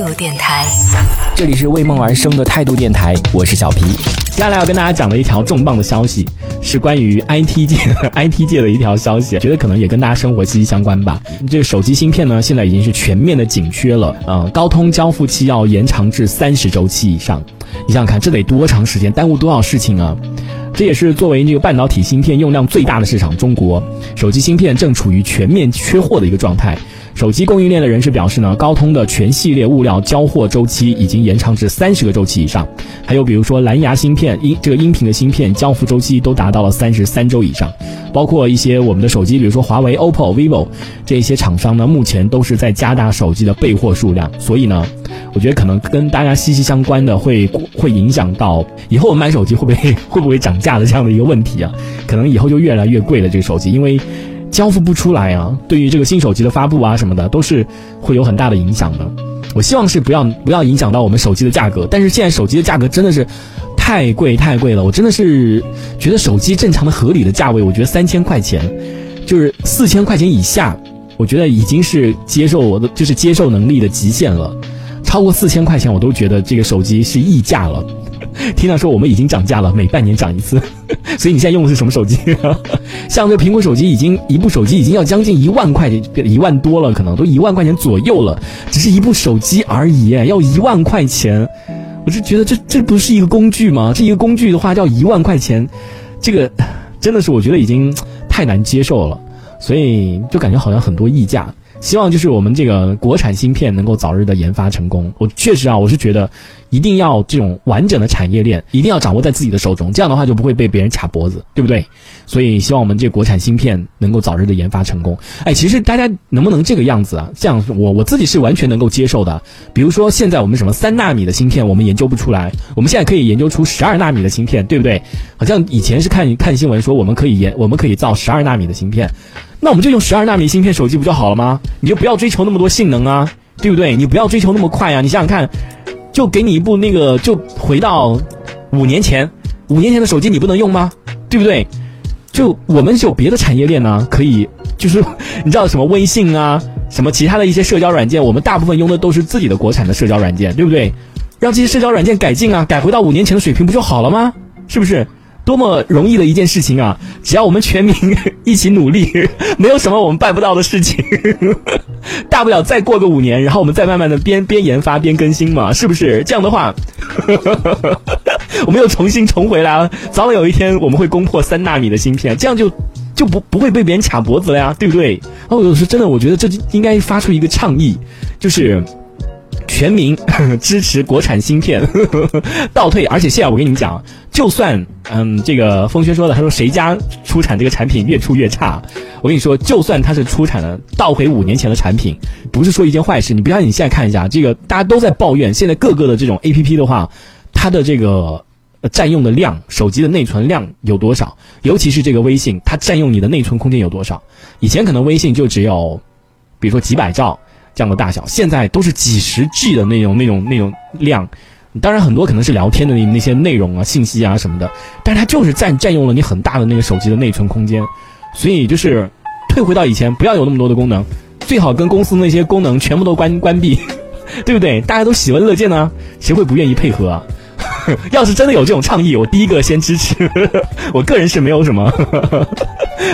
度电台，这里是为梦而生的态度电台，我是小皮。接下来要跟大家讲的一条重磅的消息，是关于 IT 界 IT 界的一条消息，觉得可能也跟大家生活息息相关吧。这个手机芯片呢，现在已经是全面的紧缺了，嗯，高通交付期要延长至三十周期以上。你想想看，这得多长时间，耽误多少事情啊！这也是作为这个半导体芯片用量最大的市场，中国手机芯片正处于全面缺货的一个状态。手机供应链的人士表示呢，高通的全系列物料交货周期已经延长至三十个周期以上，还有比如说蓝牙芯片、音这个音频的芯片交付周期都达到了三十三周以上，包括一些我们的手机，比如说华为、OPPO、vivo 这些厂商呢，目前都是在加大手机的备货数量，所以呢，我觉得可能跟大家息息相关的会会影响到以后我们买手机会不会 会不会涨价的这样的一个问题啊，可能以后就越来越贵了这个手机，因为。交付不出来啊！对于这个新手机的发布啊什么的，都是会有很大的影响的。我希望是不要不要影响到我们手机的价格。但是现在手机的价格真的是太贵太贵了，我真的是觉得手机正常的合理的价位，我觉得三千块钱，就是四千块钱以下，我觉得已经是接受我的就是接受能力的极限了。超过四千块钱，我都觉得这个手机是溢价了。听到说我们已经涨价了，每半年涨一次，所以你现在用的是什么手机？像这苹果手机已经一部手机已经要将近一万块钱，一万多了，可能都一万块钱左右了，只是一部手机而已，要一万块钱，我就觉得这这不是一个工具吗？这一个工具的话要一万块钱，这个真的是我觉得已经 太难接受了，所以就感觉好像很多溢价。希望就是我们这个国产芯片能够早日的研发成功。我确实啊，我是觉得。一定要这种完整的产业链，一定要掌握在自己的手中，这样的话就不会被别人卡脖子，对不对？所以希望我们这国产芯片能够早日的研发成功。哎，其实大家能不能这个样子啊？这样我我自己是完全能够接受的。比如说现在我们什么三纳米的芯片我们研究不出来，我们现在可以研究出十二纳米的芯片，对不对？好像以前是看看新闻说我们可以研我们可以造十二纳米的芯片，那我们就用十二纳米芯片手机不就好了吗？你就不要追求那么多性能啊，对不对？你不要追求那么快啊，你想想看。就给你一部那个，就回到五年前，五年前的手机你不能用吗？对不对？就我们有别的产业链呢，可以就是你知道什么微信啊，什么其他的一些社交软件，我们大部分用的都是自己的国产的社交软件，对不对？让这些社交软件改进啊，改回到五年前的水平不就好了吗？是不是？多么容易的一件事情啊！只要我们全民 一起努力，没有什么我们办不到的事情。大不了再过个五年，然后我们再慢慢的边边研发边更新嘛，是不是？这样的话，我们又重新重回来了。早晚有一天我们会攻破三纳米的芯片，这样就就不不会被别人卡脖子了呀，对不对？哦，有时真的，我觉得这应该发出一个倡议，就是。全民 支持国产芯片呵 呵倒退，而且现在我跟你们讲，就算嗯，这个风轩说的，他说谁家出产这个产品越出越差，我跟你说，就算他是出产了倒回五年前的产品，不是说一件坏事。你不要你现在看一下，这个大家都在抱怨，现在各个的这种 A P P 的话，它的这个占用的量，手机的内存量有多少？尤其是这个微信，它占用你的内存空间有多少？以前可能微信就只有，比如说几百兆。这样的大小，现在都是几十 G 的那种、那种、那种量，当然很多可能是聊天的那些内容啊、信息啊什么的，但是它就是占占用了你很大的那个手机的内存空间，所以就是 退回到以前，不要有那么多的功能，最好跟公司那些功能全部都关关闭，对不对？大家都喜闻乐见呢，谁会不愿意配合啊？要是真的有这种倡议，我第一个先支持。我个人是没有什么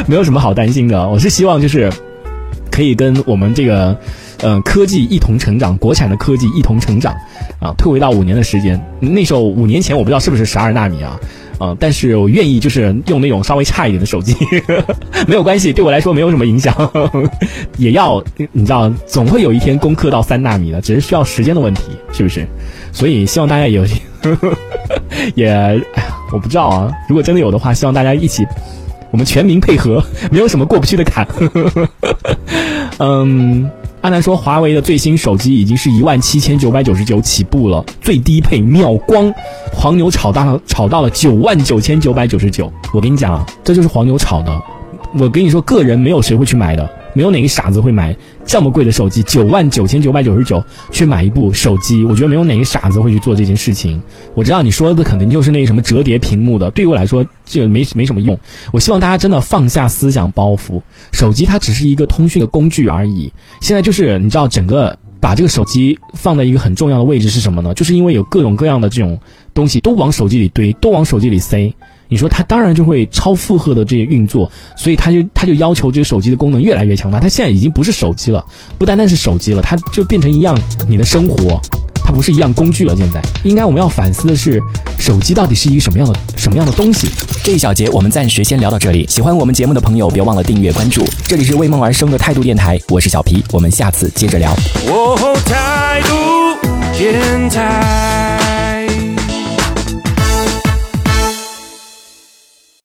没有什么好担心的，我是希望就是可以跟我们这个。嗯，科技一同成长，国产的科技一同成长，啊，退回到五年的时间，那时候五年前我不知道是不是十二纳米啊，啊，但是我愿意就是用那种稍微差一点的手机，没有关系，对我来说没有什么影响，也要你知道，总会有一天攻克到三纳米的，只是需要时间的问题，是不是？所以希望大家有，也，哎呀，我不知道啊，如果真的有的话，希望大家一起，我们全民配合，没有什么过不去的坎，嗯。刚才说，华为的最新手机已经是一万七千九百九十九起步了，最低配秒光，黄牛炒到了，炒到了九万九千九百九十九。我跟你讲，这就是黄牛炒的。我跟你说，个人没有谁会去买的。没有哪个傻子会买这么贵的手机，九万九千九百九十九去买一部手机，我觉得没有哪个傻子会去做这件事情。我知道你说的肯定就是那什么折叠屏幕的，对于我来说这没没什么用。我希望大家真的放下思想包袱，手机它只是一个通讯的工具而已。现在就是你知道整个把这个手机放在一个很重要的位置是什么呢？就是因为有各种各样的这种东西都往手机里堆，都往手机里塞。你说它当然就会超负荷的这些运作，所以它就它就要求这个手机的功能越来越强大。它现在已经不是手机了，不单单是手机了，它就变成一样你的生活，它不是一样工具了。现在应该我们要反思的是，手机到底是一个什么样的什么样的东西？这一小节我们暂时先聊到这里。喜欢我们节目的朋友，别忘了订阅关注。这里是为梦而生的态度电台，我是小皮，我们下次接着聊。哦，态度电台。